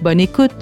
Bonne écoute!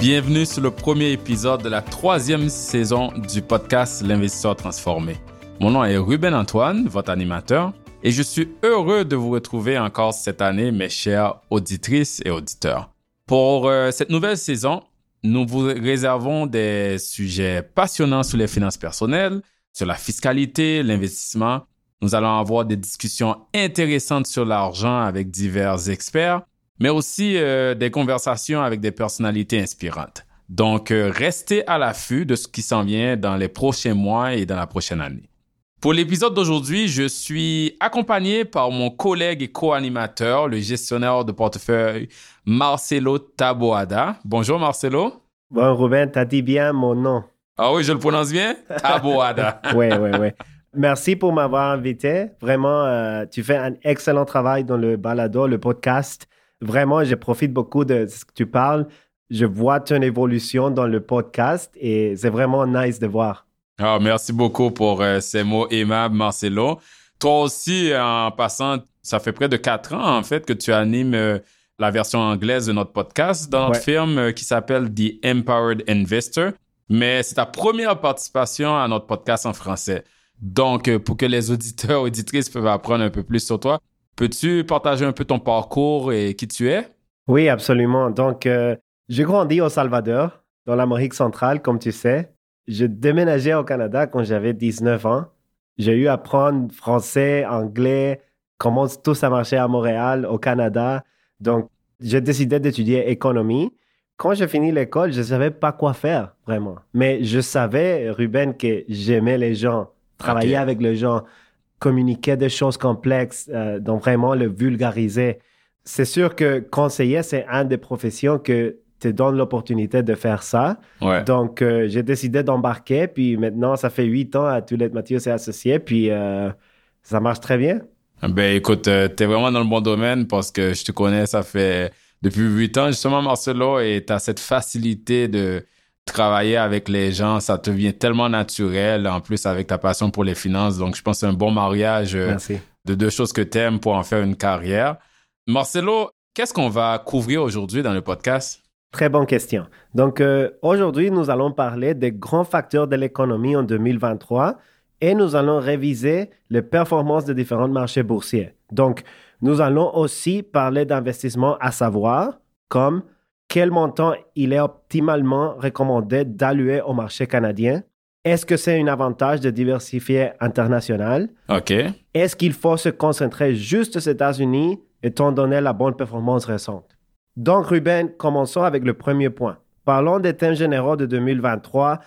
Bienvenue sur le premier épisode de la troisième saison du podcast L'investisseur transformé. Mon nom est Ruben Antoine, votre animateur, et je suis heureux de vous retrouver encore cette année, mes chers auditrices et auditeurs. Pour euh, cette nouvelle saison, nous vous réservons des sujets passionnants sur les finances personnelles, sur la fiscalité, l'investissement. Nous allons avoir des discussions intéressantes sur l'argent avec divers experts, mais aussi euh, des conversations avec des personnalités inspirantes. Donc, euh, restez à l'affût de ce qui s'en vient dans les prochains mois et dans la prochaine année. Pour l'épisode d'aujourd'hui, je suis accompagné par mon collègue et co-animateur, le gestionnaire de portefeuille Marcelo Taboada. Bonjour Marcelo. Bon, Ruben, t'as dit bien mon nom. Ah oui, je le prononce bien? Taboada. oui, oui, oui. Merci pour m'avoir invité. Vraiment, euh, tu fais un excellent travail dans le balado, le podcast. Vraiment, je profite beaucoup de ce que tu parles. Je vois ton évolution dans le podcast et c'est vraiment nice de voir. Ah, merci beaucoup pour euh, ces mots aimables, Marcelo. Toi aussi, en passant, ça fait près de quatre ans, en fait, que tu animes euh, la version anglaise de notre podcast dans notre firme euh, qui s'appelle The Empowered Investor. Mais c'est ta première participation à notre podcast en français. Donc, pour que les auditeurs, auditrices peuvent apprendre un peu plus sur toi, peux-tu partager un peu ton parcours et qui tu es? Oui, absolument. Donc, j'ai grandi au Salvador, dans l'Amérique centrale, comme tu sais. Je déménageais au Canada quand j'avais 19 ans. J'ai eu à apprendre français, anglais, comment tout ça marchait à Montréal, au Canada. Donc, j'ai décidé d'étudier économie. Quand j'ai fini l'école, je ne savais pas quoi faire, vraiment. Mais je savais, Ruben, que j'aimais les gens, travailler avec les gens, communiquer des choses complexes, euh, donc vraiment le vulgariser. C'est sûr que conseiller, c'est une des professions que te donne l'opportunité de faire ça. Donc, euh, j'ai décidé d'embarquer. Puis maintenant, ça fait huit ans à Toulette Mathieu s'est associé. Puis euh, ça marche très bien. Ben écoute, euh, tu es vraiment dans le bon domaine parce que je te connais, ça fait depuis huit ans justement, Marcelo, et tu as cette facilité de travailler avec les gens. Ça te vient tellement naturel, en plus avec ta passion pour les finances. Donc, je pense que c'est un bon mariage de deux choses que tu aimes pour en faire une carrière. Marcelo, qu'est-ce qu'on va couvrir aujourd'hui dans le podcast? Très bonne question. Donc, euh, aujourd'hui, nous allons parler des grands facteurs de l'économie en 2023 et nous allons réviser les performances des différents marchés boursiers. Donc, nous allons aussi parler d'investissement à savoir, comme quel montant il est optimalement recommandé d'allouer au marché canadien? Est-ce que c'est un avantage de diversifier international? OK. Est-ce qu'il faut se concentrer juste aux États-Unis étant donné la bonne performance récente? Donc, Ruben, commençons avec le premier point. Parlons des thèmes généraux de 2023.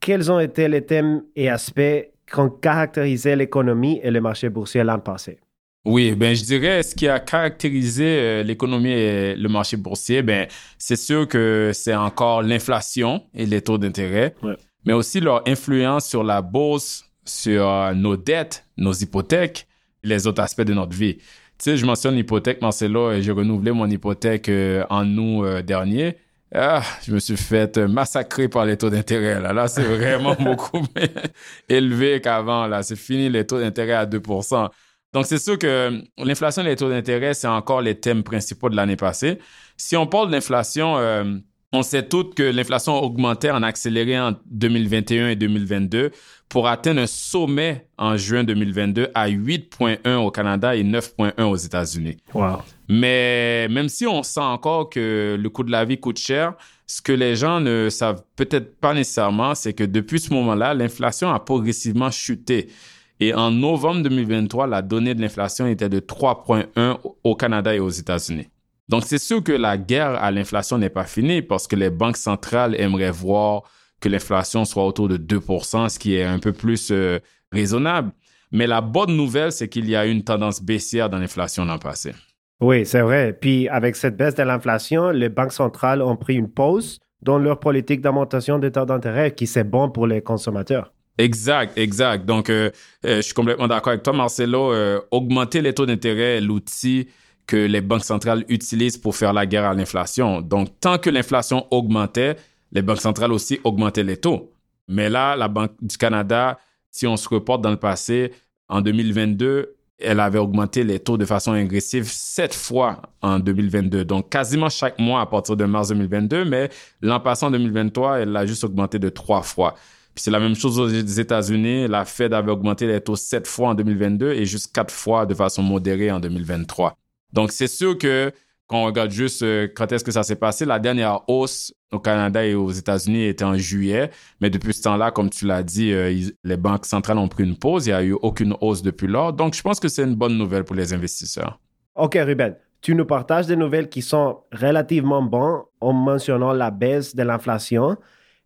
Quels ont été les thèmes et aspects qui ont caractérisé l'économie et le marché boursier l'an passé? Oui, ben je dirais ce qui a caractérisé euh, l'économie et le marché boursier, ben c'est sûr que c'est encore l'inflation et les taux d'intérêt, mais aussi leur influence sur la bourse, sur euh, nos dettes, nos hypothèques, les autres aspects de notre vie. Tu sais, je mentionne l'hypothèque, Marcelo, et j'ai renouvelé mon hypothèque euh, en août dernier. Ah, je me suis fait massacrer par les taux d'intérêt. Là, là c'est vraiment beaucoup élevé qu'avant. Là, c'est fini les taux d'intérêt à 2 Donc, c'est sûr que l'inflation et les taux d'intérêt, c'est encore les thèmes principaux de l'année passée. Si on parle d'inflation, euh, on sait toutes que l'inflation a augmenté en accéléré en 2021 et 2022 pour atteindre un sommet en juin 2022 à 8,1 au Canada et 9,1 aux États-Unis. Wow. Mais même si on sent encore que le coût de la vie coûte cher, ce que les gens ne savent peut-être pas nécessairement, c'est que depuis ce moment-là, l'inflation a progressivement chuté. Et en novembre 2023, la donnée de l'inflation était de 3,1 au Canada et aux États-Unis. Donc, c'est sûr que la guerre à l'inflation n'est pas finie parce que les banques centrales aimeraient voir que l'inflation soit autour de 2 ce qui est un peu plus euh, raisonnable. Mais la bonne nouvelle, c'est qu'il y a une tendance baissière dans l'inflation l'an passé. Oui, c'est vrai. Puis avec cette baisse de l'inflation, les banques centrales ont pris une pause dans leur politique d'augmentation des taux d'intérêt qui c'est bon pour les consommateurs. Exact, exact. Donc, euh, euh, je suis complètement d'accord avec toi, Marcelo. Euh, augmenter les taux d'intérêt est l'outil que les banques centrales utilisent pour faire la guerre à l'inflation. Donc, tant que l'inflation augmentait, les banques centrales aussi augmentaient les taux. Mais là, la Banque du Canada, si on se reporte dans le passé, en 2022, elle avait augmenté les taux de façon agressive sept fois en 2022. Donc, quasiment chaque mois à partir de mars 2022, mais l'an passé, en 2023, elle l'a juste augmenté de trois fois. Puis c'est la même chose aux États-Unis. La Fed avait augmenté les taux sept fois en 2022 et juste quatre fois de façon modérée en 2023. Donc, c'est sûr que quand on regarde juste euh, quand est-ce que ça s'est passé, la dernière hausse au Canada et aux États-Unis était en juillet. Mais depuis ce temps-là, comme tu l'as dit, euh, les banques centrales ont pris une pause. Il n'y a eu aucune hausse depuis lors. Donc, je pense que c'est une bonne nouvelle pour les investisseurs. OK, Ruben. Tu nous partages des nouvelles qui sont relativement bonnes en mentionnant la baisse de l'inflation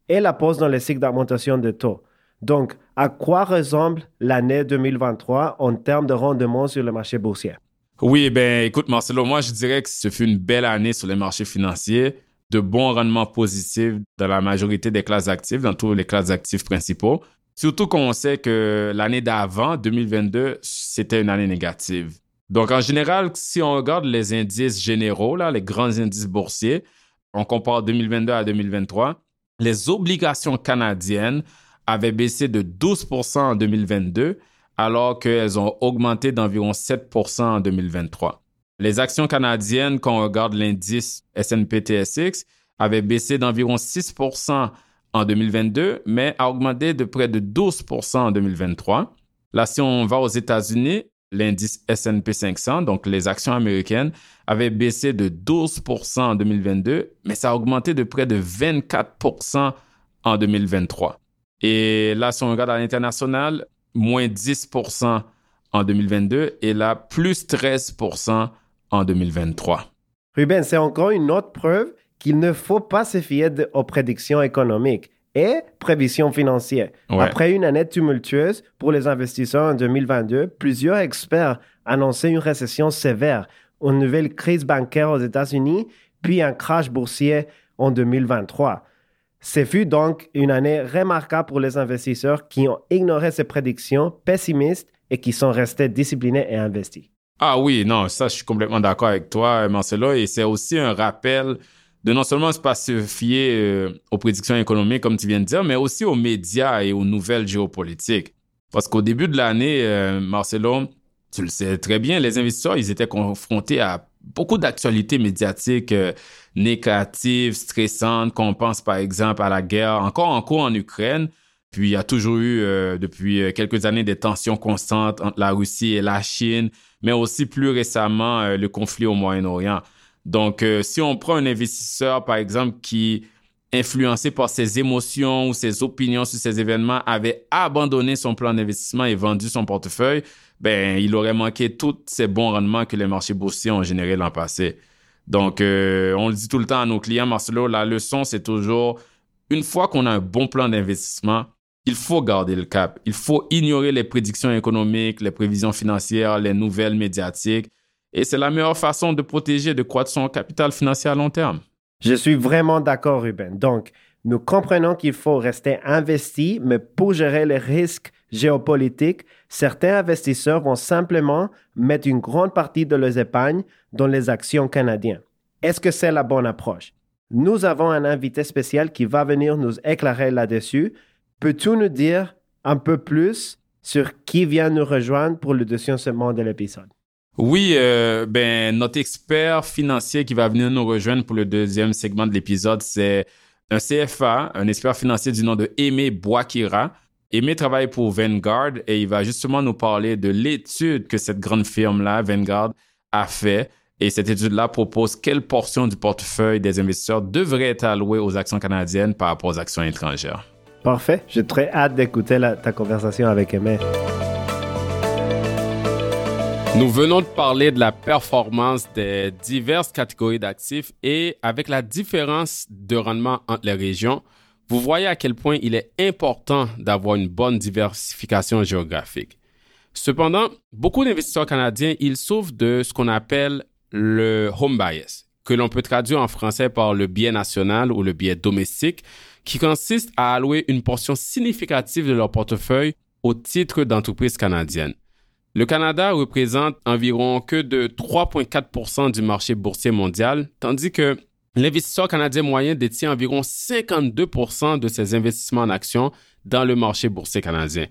et la pause dans les cycles d'augmentation de taux. Donc, à quoi ressemble l'année 2023 en termes de rendement sur le marché boursier? Oui, ben écoute Marcelo, moi je dirais que ce fut une belle année sur les marchés financiers, de bons rendements positifs dans la majorité des classes actives, dans tous les classes actifs principaux. Surtout qu'on sait que l'année d'avant, 2022, c'était une année négative. Donc en général, si on regarde les indices généraux, là, les grands indices boursiers, on compare 2022 à 2023, les obligations canadiennes avaient baissé de 12% en 2022, alors qu'elles ont augmenté d'environ 7% en 2023. Les actions canadiennes, quand on regarde l'indice S&P TSX, avaient baissé d'environ 6% en 2022, mais a augmenté de près de 12% en 2023. Là, si on va aux États-Unis, l'indice S&P 500, donc les actions américaines, avaient baissé de 12% en 2022, mais ça a augmenté de près de 24% en 2023. Et là, si on regarde à l'international, moins 10% en 2022 et là, plus 13% en 2023. Ruben, c'est encore une autre preuve qu'il ne faut pas se fier aux prédictions économiques et prévisions financières. Après une année tumultueuse pour les investisseurs en 2022, plusieurs experts annonçaient une récession sévère, une nouvelle crise bancaire aux États-Unis, puis un crash boursier en 2023. Ce fut donc une année remarquable pour les investisseurs qui ont ignoré ces prédictions pessimistes et qui sont restés disciplinés et investis. Ah oui, non, ça, je suis complètement d'accord avec toi, Marcelo. Et c'est aussi un rappel de non seulement se pas se fier euh, aux prédictions économiques, comme tu viens de dire, mais aussi aux médias et aux nouvelles géopolitiques. Parce qu'au début de l'année, euh, Marcelo, tu le sais très bien, les investisseurs, ils étaient confrontés à beaucoup d'actualités médiatiques euh, négatives, stressantes, qu'on pense par exemple à la guerre encore en cours en Ukraine. Puis il y a toujours eu depuis quelques années des tensions constantes entre la Russie et la Chine, mais aussi plus récemment le conflit au Moyen-Orient. Donc, euh, si on prend un investisseur, par exemple, qui, influencé par ses émotions ou ses opinions sur ces événements, avait abandonné son plan d'investissement et vendu son portefeuille, ben, il aurait manqué tous ces bons rendements que les marchés boursiers ont générés l'an passé. Donc, euh, on le dit tout le temps à nos clients, Marcelo, la leçon, c'est toujours, une fois qu'on a un bon plan d'investissement, il faut garder le cap. Il faut ignorer les prédictions économiques, les prévisions financières, les nouvelles médiatiques et c'est la meilleure façon de protéger et de croître son capital financier à long terme. Je suis vraiment d'accord, Ruben. Donc, nous comprenons qu'il faut rester investi, mais pour gérer les risques géopolitiques, certains investisseurs vont simplement mettre une grande partie de leurs épargnes dans les actions canadiennes. Est-ce que c'est la bonne approche? Nous avons un invité spécial qui va venir nous éclairer là-dessus. Peux-tu nous dire un peu plus sur qui vient nous rejoindre pour le deuxième segment de l'épisode? Oui, euh, ben notre expert financier qui va venir nous rejoindre pour le deuxième segment de l'épisode, c'est un CFA, un expert financier du nom de Aimé Boakira. Aimé travaille pour Vanguard et il va justement nous parler de l'étude que cette grande firme-là, Vanguard, a fait. Et cette étude-là propose quelle portion du portefeuille des investisseurs devrait être allouée aux actions canadiennes par rapport aux actions étrangères. Parfait. J'ai très hâte d'écouter ta conversation avec Aimé. Nous venons de parler de la performance des diverses catégories d'actifs et avec la différence de rendement entre les régions, vous voyez à quel point il est important d'avoir une bonne diversification géographique. Cependant, beaucoup d'investisseurs canadiens, ils souffrent de ce qu'on appelle le home bias, que l'on peut traduire en français par le biais national ou le biais domestique, qui consiste à allouer une portion significative de leur portefeuille au titre d'entreprises canadiennes. Le Canada représente environ que de 3,4% du marché boursier mondial, tandis que l'investisseur canadien moyen détient environ 52% de ses investissements en actions dans le marché boursier canadien.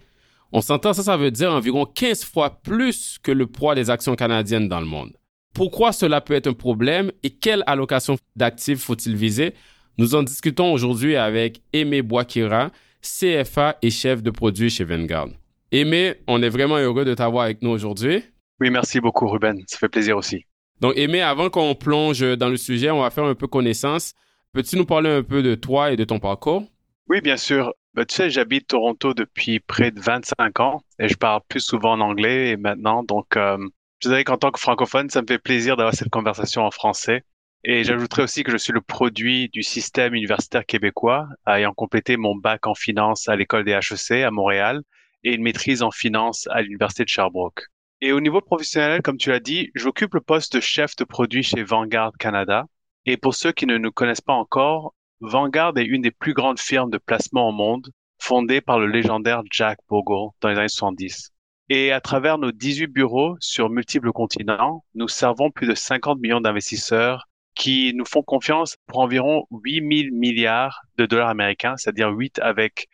On s'entend, ça, ça veut dire environ 15 fois plus que le poids des actions canadiennes dans le monde. Pourquoi cela peut être un problème et quelle allocation d'actifs faut-il viser? Nous en discutons aujourd'hui avec Aimé Boakira, CFA et chef de produit chez Vanguard. Aimé, on est vraiment heureux de t'avoir avec nous aujourd'hui. Oui, merci beaucoup Ruben, ça fait plaisir aussi. Donc Aimé, avant qu'on plonge dans le sujet, on va faire un peu connaissance. Peux-tu nous parler un peu de toi et de ton parcours? Oui, bien sûr. Ben, tu sais, j'habite Toronto depuis près de 25 ans et je parle plus souvent en anglais maintenant. Donc, euh, je dirais qu'en tant que francophone, ça me fait plaisir d'avoir cette conversation en français. Et j'ajouterais aussi que je suis le produit du système universitaire québécois, ayant complété mon bac en finance à l'école des HEC à Montréal et une maîtrise en finance à l'université de Sherbrooke. Et au niveau professionnel, comme tu l'as dit, j'occupe le poste de chef de produit chez Vanguard Canada. Et pour ceux qui ne nous connaissent pas encore, Vanguard est une des plus grandes firmes de placement au monde, fondée par le légendaire Jack Bogle dans les années 70. Et à travers nos 18 bureaux sur multiples continents, nous servons plus de 50 millions d'investisseurs qui nous font confiance pour environ 8 000 milliards de dollars américains, c'est-à-dire 8 avec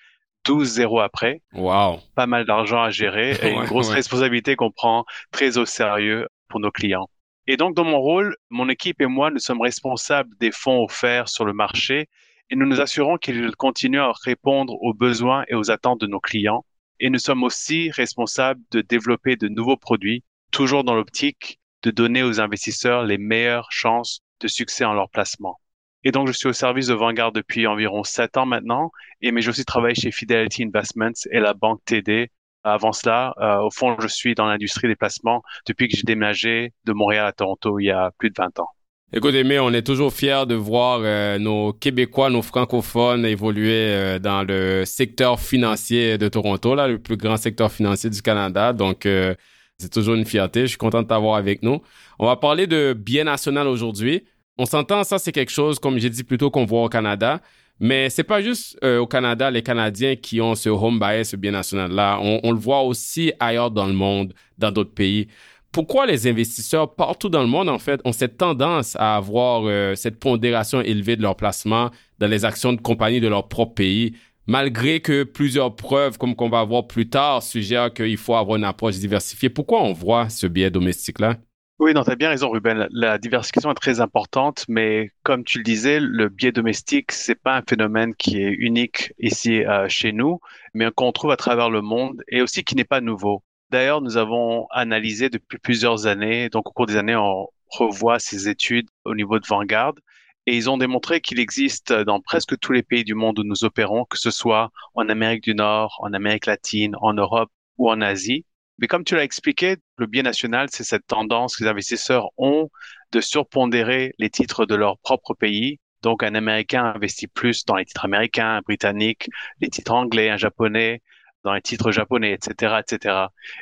12 zéros après. Wow. Pas mal d'argent à gérer et une grosse responsabilité qu'on prend très au sérieux pour nos clients. Et donc, dans mon rôle, mon équipe et moi, nous sommes responsables des fonds offerts sur le marché et nous nous assurons qu'ils continuent à répondre aux besoins et aux attentes de nos clients. Et nous sommes aussi responsables de développer de nouveaux produits, toujours dans l'optique de donner aux investisseurs les meilleures chances de succès en leur placement. Et donc, je suis au service de Vanguard depuis environ sept ans maintenant, et mais j'ai aussi travaillé chez Fidelity Investments et la banque TD avant cela, euh, au fond, je suis dans l'industrie des placements depuis que j'ai déménagé de Montréal à Toronto il y a plus de 20 ans. Écoute, Aimé, on est toujours fiers de voir euh, nos Québécois, nos francophones évoluer euh, dans le secteur financier de Toronto, là, le plus grand secteur financier du Canada. Donc, c'est toujours une fierté. Je suis content de t'avoir avec nous. On va parler de bien national aujourd'hui. On s'entend, ça, c'est quelque chose, comme j'ai dit plus tôt, qu'on voit au Canada. Mais c'est pas juste euh, au Canada, les Canadiens qui ont ce home bias, ce bien national-là. On, le voit aussi ailleurs dans le monde, dans d'autres pays. Pourquoi les investisseurs partout dans le monde, en fait, ont cette tendance à avoir euh, cette pondération élevée de leur placement dans les actions de compagnie de leur propre pays, malgré que plusieurs preuves, comme qu'on va voir plus tard, suggèrent qu'il faut avoir une approche diversifiée? Pourquoi on voit ce biais domestique-là? Oui, non, tu as bien raison, Ruben. La diversification est très importante, mais comme tu le disais, le biais domestique, c'est pas un phénomène qui est unique ici euh, chez nous, mais qu'on trouve à travers le monde et aussi qui n'est pas nouveau. D'ailleurs, nous avons analysé depuis plusieurs années, donc au cours des années, on revoit ces études au niveau de Vanguard, et ils ont démontré qu'il existe dans presque tous les pays du monde où nous opérons, que ce soit en Amérique du Nord, en Amérique latine, en Europe ou en Asie, mais comme tu l'as expliqué, le bien national, c'est cette tendance que les investisseurs ont de surpondérer les titres de leur propre pays. Donc, un Américain investit plus dans les titres américains, un Britannique, les titres anglais, un Japonais, dans les titres japonais, etc., etc.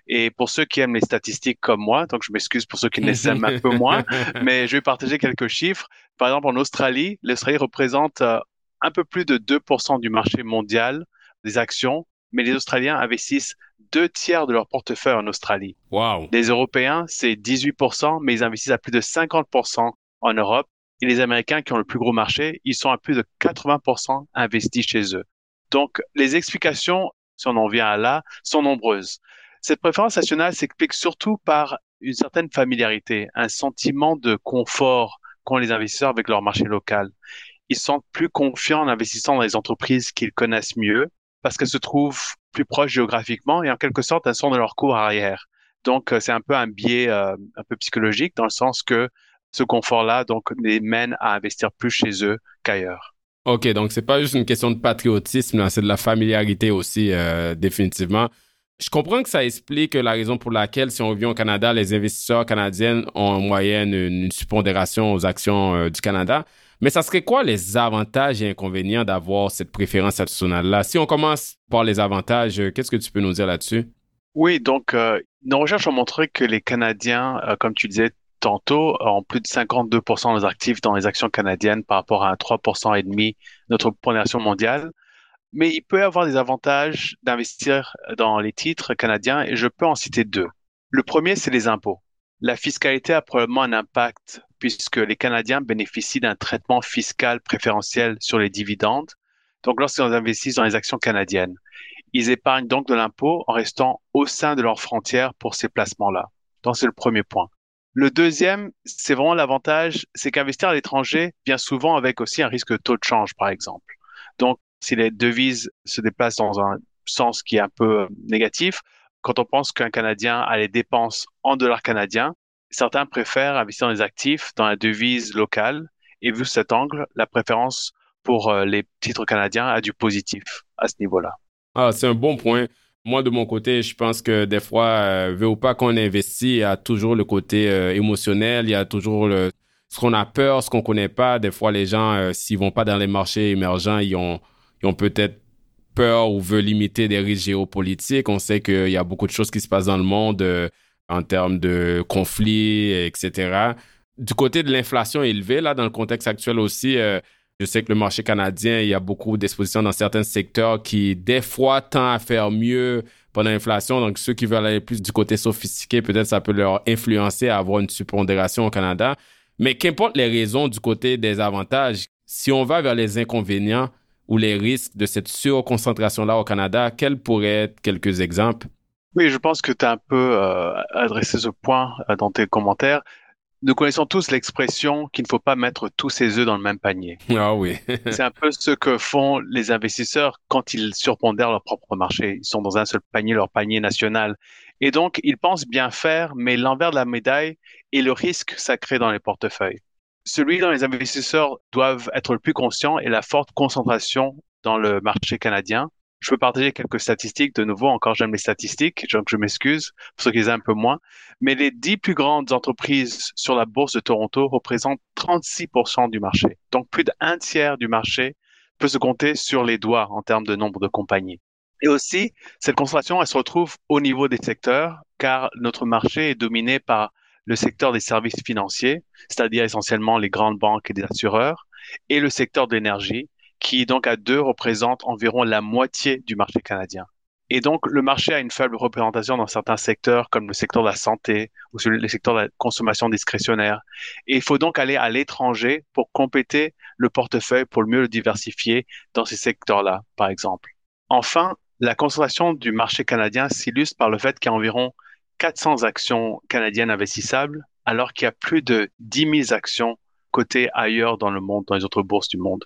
Et pour ceux qui aiment les statistiques comme moi, donc je m'excuse pour ceux qui les aiment un peu moins, mais je vais partager quelques chiffres. Par exemple, en Australie, l'Australie représente euh, un peu plus de 2% du marché mondial des actions, mais les Australiens investissent deux tiers de leur portefeuille en Australie. Wow. Les Européens, c'est 18%, mais ils investissent à plus de 50% en Europe. Et les Américains, qui ont le plus gros marché, ils sont à plus de 80% investis chez eux. Donc, les explications, si on en vient à là, sont nombreuses. Cette préférence nationale s'explique surtout par une certaine familiarité, un sentiment de confort qu'ont les investisseurs avec leur marché local. Ils sont plus confiants en investissant dans les entreprises qu'ils connaissent mieux parce qu'elles se trouvent plus proches géographiquement et en quelque sorte, elles sont dans leur cours arrière. Donc, euh, c'est un peu un biais euh, un peu psychologique dans le sens que ce confort-là donc les mène à investir plus chez eux qu'ailleurs. OK, donc c'est pas juste une question de patriotisme, c'est de la familiarité aussi, euh, définitivement. Je comprends que ça explique la raison pour laquelle, si on revient au Canada, les investisseurs canadiens ont en moyenne une, suppondération aux actions du Canada. Mais ça serait quoi les avantages et inconvénients d'avoir cette préférence nationale-là? Si on commence par les avantages, euh, qu'est-ce que tu peux nous dire là-dessus? Oui, donc euh, nos recherches ont montré que les Canadiens, euh, comme tu disais, tantôt, ont plus de 52% de nos actifs dans les actions canadiennes par rapport à un 3% et demi notre pondération mondiale. Mais il peut y avoir des avantages d'investir dans les titres canadiens et je peux en citer deux. Le premier, c'est les impôts. La fiscalité a probablement un impact puisque les Canadiens bénéficient d'un traitement fiscal préférentiel sur les dividendes. Donc, lorsqu'ils investissent dans les actions canadiennes, ils épargnent donc de l'impôt en restant au sein de leurs frontières pour ces placements-là. Donc, c'est le premier point. Le deuxième, c'est vraiment l'avantage, c'est qu'investir à l'étranger vient souvent avec aussi un risque de taux de change, par exemple. Donc, si les devises se déplacent dans un sens qui est un peu euh, négatif, quand on pense qu'un Canadien a les dépenses en dollars canadiens, certains préfèrent investir dans les actifs dans la devise locale. Et vu cet angle, la préférence pour euh, les titres canadiens a du positif à ce niveau-là. Ah, c'est un bon point. Moi, de mon côté, je pense que des fois, euh, ou pas qu'on investit, il y a toujours le côté euh, émotionnel, il y a toujours le, ce qu'on a peur, ce qu'on connaît pas. Des fois, les gens, euh, s'ils vont pas dans les marchés émergents, ils ont peut-être peur ou veulent limiter des risques géopolitiques. On sait qu'il y a beaucoup de choses qui se passent dans le monde en termes de conflits, etc. Du côté de l'inflation élevée, là, dans le contexte actuel aussi, je sais que le marché canadien, il y a beaucoup d'expositions dans certains secteurs qui, des fois, tend à faire mieux pendant l'inflation. Donc, ceux qui veulent aller plus du côté sophistiqué, peut-être ça peut leur influencer à avoir une surpondération au Canada. Mais qu'importe les raisons du côté des avantages, si on va vers les inconvénients ou les risques de cette surconcentration-là au Canada, quels pourraient être quelques exemples? Oui, je pense que tu as un peu euh, adressé ce point euh, dans tes commentaires. Nous connaissons tous l'expression qu'il ne faut pas mettre tous ses œufs dans le même panier. Ah oui. c'est un peu ce que font les investisseurs quand ils surpondèrent leur propre marché. Ils sont dans un seul panier, leur panier national. Et donc, ils pensent bien faire, mais l'envers de la médaille est le risque sacré dans les portefeuilles. Celui dont les investisseurs doivent être le plus conscients est la forte concentration dans le marché canadien je peux partager quelques statistiques. De nouveau, encore, j'aime les statistiques, donc je m'excuse pour ceux qui les aiment un peu moins. Mais les dix plus grandes entreprises sur la bourse de Toronto représentent 36% du marché. Donc, plus d'un tiers du marché peut se compter sur les doigts en termes de nombre de compagnies. Et aussi, cette concentration, elle se retrouve au niveau des secteurs, car notre marché est dominé par le secteur des services financiers, c'est-à-dire essentiellement les grandes banques et des assureurs, et le secteur d'énergie, qui donc à deux représente environ la moitié du marché canadien. Et donc, le marché a une faible représentation dans certains secteurs, comme le secteur de la santé ou le secteur de la consommation discrétionnaire. Et il faut donc aller à l'étranger pour compléter le portefeuille, pour mieux le diversifier dans ces secteurs-là, par exemple. Enfin, la concentration du marché canadien s'illustre par le fait qu'il y a environ 400 actions canadiennes investissables, alors qu'il y a plus de 10 000 actions cotées ailleurs dans le monde, dans les autres bourses du monde.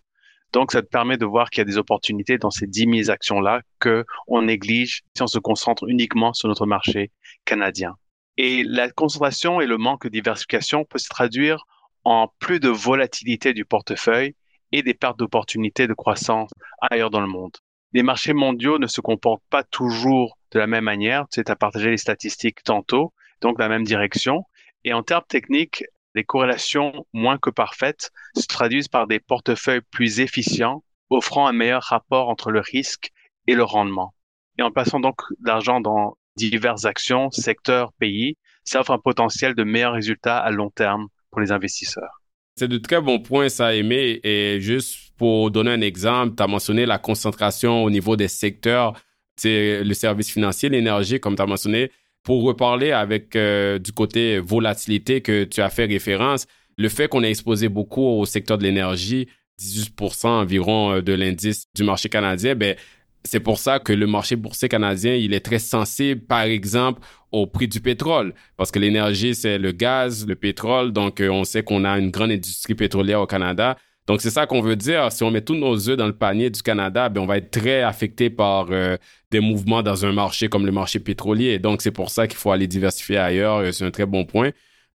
Donc, ça te permet de voir qu'il y a des opportunités dans ces 10 000 actions-là que on néglige si on se concentre uniquement sur notre marché canadien. Et la concentration et le manque de diversification peut se traduire en plus de volatilité du portefeuille et des pertes d'opportunités de croissance ailleurs dans le monde. Les marchés mondiaux ne se comportent pas toujours de la même manière. Tu sais, as partagé les statistiques tantôt, donc la même direction. Et en termes techniques, les corrélations moins que parfaites se traduisent par des portefeuilles plus efficients, offrant un meilleur rapport entre le risque et le rendement. Et en plaçant donc l'argent dans diverses actions, secteurs, pays, ça offre un potentiel de meilleurs résultats à long terme pour les investisseurs. C'est de très bons points, ça, Aimé. Et juste pour donner un exemple, tu as mentionné la concentration au niveau des secteurs, c'est le service financier, l'énergie, comme tu as mentionné. Pour reparler avec euh, du côté volatilité que tu as fait référence, le fait qu'on ait exposé beaucoup au secteur de l'énergie, 18% environ euh, de l'indice du marché canadien, ben, c'est pour ça que le marché boursier canadien, il est très sensible, par exemple, au prix du pétrole, parce que l'énergie, c'est le gaz, le pétrole, donc euh, on sait qu'on a une grande industrie pétrolière au Canada. Donc, c'est ça qu'on veut dire. Si on met tous nos œufs dans le panier du Canada, ben, on va être très affecté par euh, des mouvements dans un marché comme le marché pétrolier. Donc, c'est pour ça qu'il faut aller diversifier ailleurs. Euh, c'est un très bon point.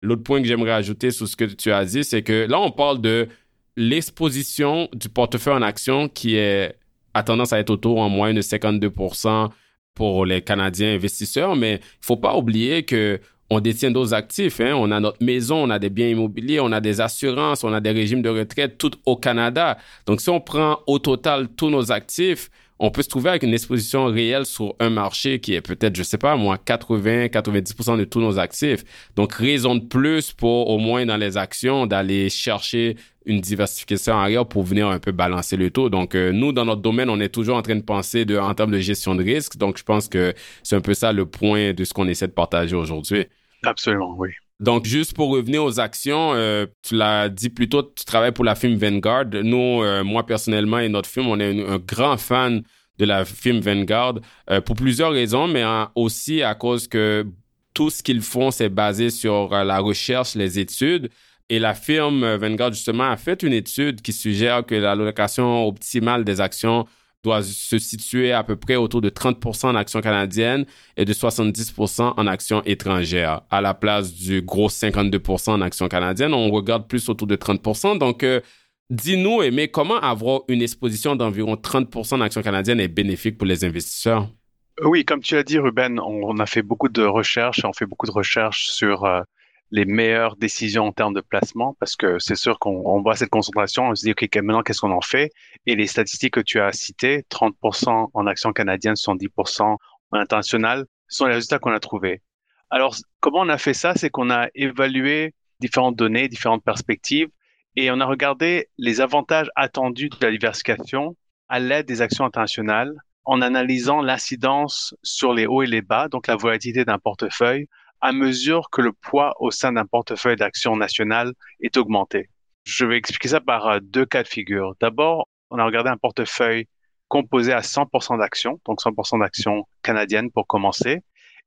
L'autre point que j'aimerais ajouter sur ce que tu as dit, c'est que là, on parle de l'exposition du portefeuille en action qui a tendance à être autour en moins de 52% pour les Canadiens investisseurs, mais il faut pas oublier que on détient d'autres actifs. Hein. On a notre maison, on a des biens immobiliers, on a des assurances, on a des régimes de retraite, tout au Canada. Donc, si on prend au total tous nos actifs, on peut se trouver avec une exposition réelle sur un marché qui est peut-être, je sais pas, moins 80, 90% de tous nos actifs. Donc, raison de plus pour, au moins dans les actions, d'aller chercher une diversification arrière pour venir un peu balancer le taux. Donc, euh, nous, dans notre domaine, on est toujours en train de penser de, en termes de gestion de risque. Donc, je pense que c'est un peu ça le point de ce qu'on essaie de partager aujourd'hui. Absolument, oui. Donc, juste pour revenir aux actions, euh, tu l'as dit plus tôt, tu travailles pour la firme Vanguard. Nous, euh, moi personnellement et notre firme, on est un, grand fan de la firme Vanguard pour plusieurs raisons, mais aussi à cause que tout ce qu'ils font, c'est basé sur la recherche, les études. Et la firme Vanguard, justement, a fait une étude qui suggère que l'allocation optimale des actions doit se situer à peu près autour de 30% en actions canadiennes et de 70 en actions étrangères. À la place du gros 52 en actions canadiennes, on regarde plus autour de 30 Donc, euh, dis-nous, mais comment avoir une exposition d'environ 30% en actions canadiennes est bénéfique pour les investisseurs? Oui, comme tu as dit, Ruben, on, a fait beaucoup de recherches, on fait beaucoup de recherches sur euh, les meilleures décisions en termes de placement parce que c'est sûr qu'on voit cette concentration, on se dit, OK, maintenant, qu'est-ce qu'on en fait? Et les statistiques que tu as citées, 30% en actions canadiennes, 70% en international, sont les résultats qu'on a trouvés. Alors, comment on a fait ça? C'est qu'on a évalué différentes données, différentes perspectives et on a regardé les avantages attendus de la diversification à l'aide des actions internationales en analysant l'incidence sur les hauts et les bas, donc la volatilité d'un portefeuille, à mesure que le poids au sein d'un portefeuille d'actions nationales est augmenté. Je vais expliquer ça par euh, deux cas de figure. D'abord, on a regardé un portefeuille composé à 100% d'actions, donc 100% d'actions canadiennes pour commencer.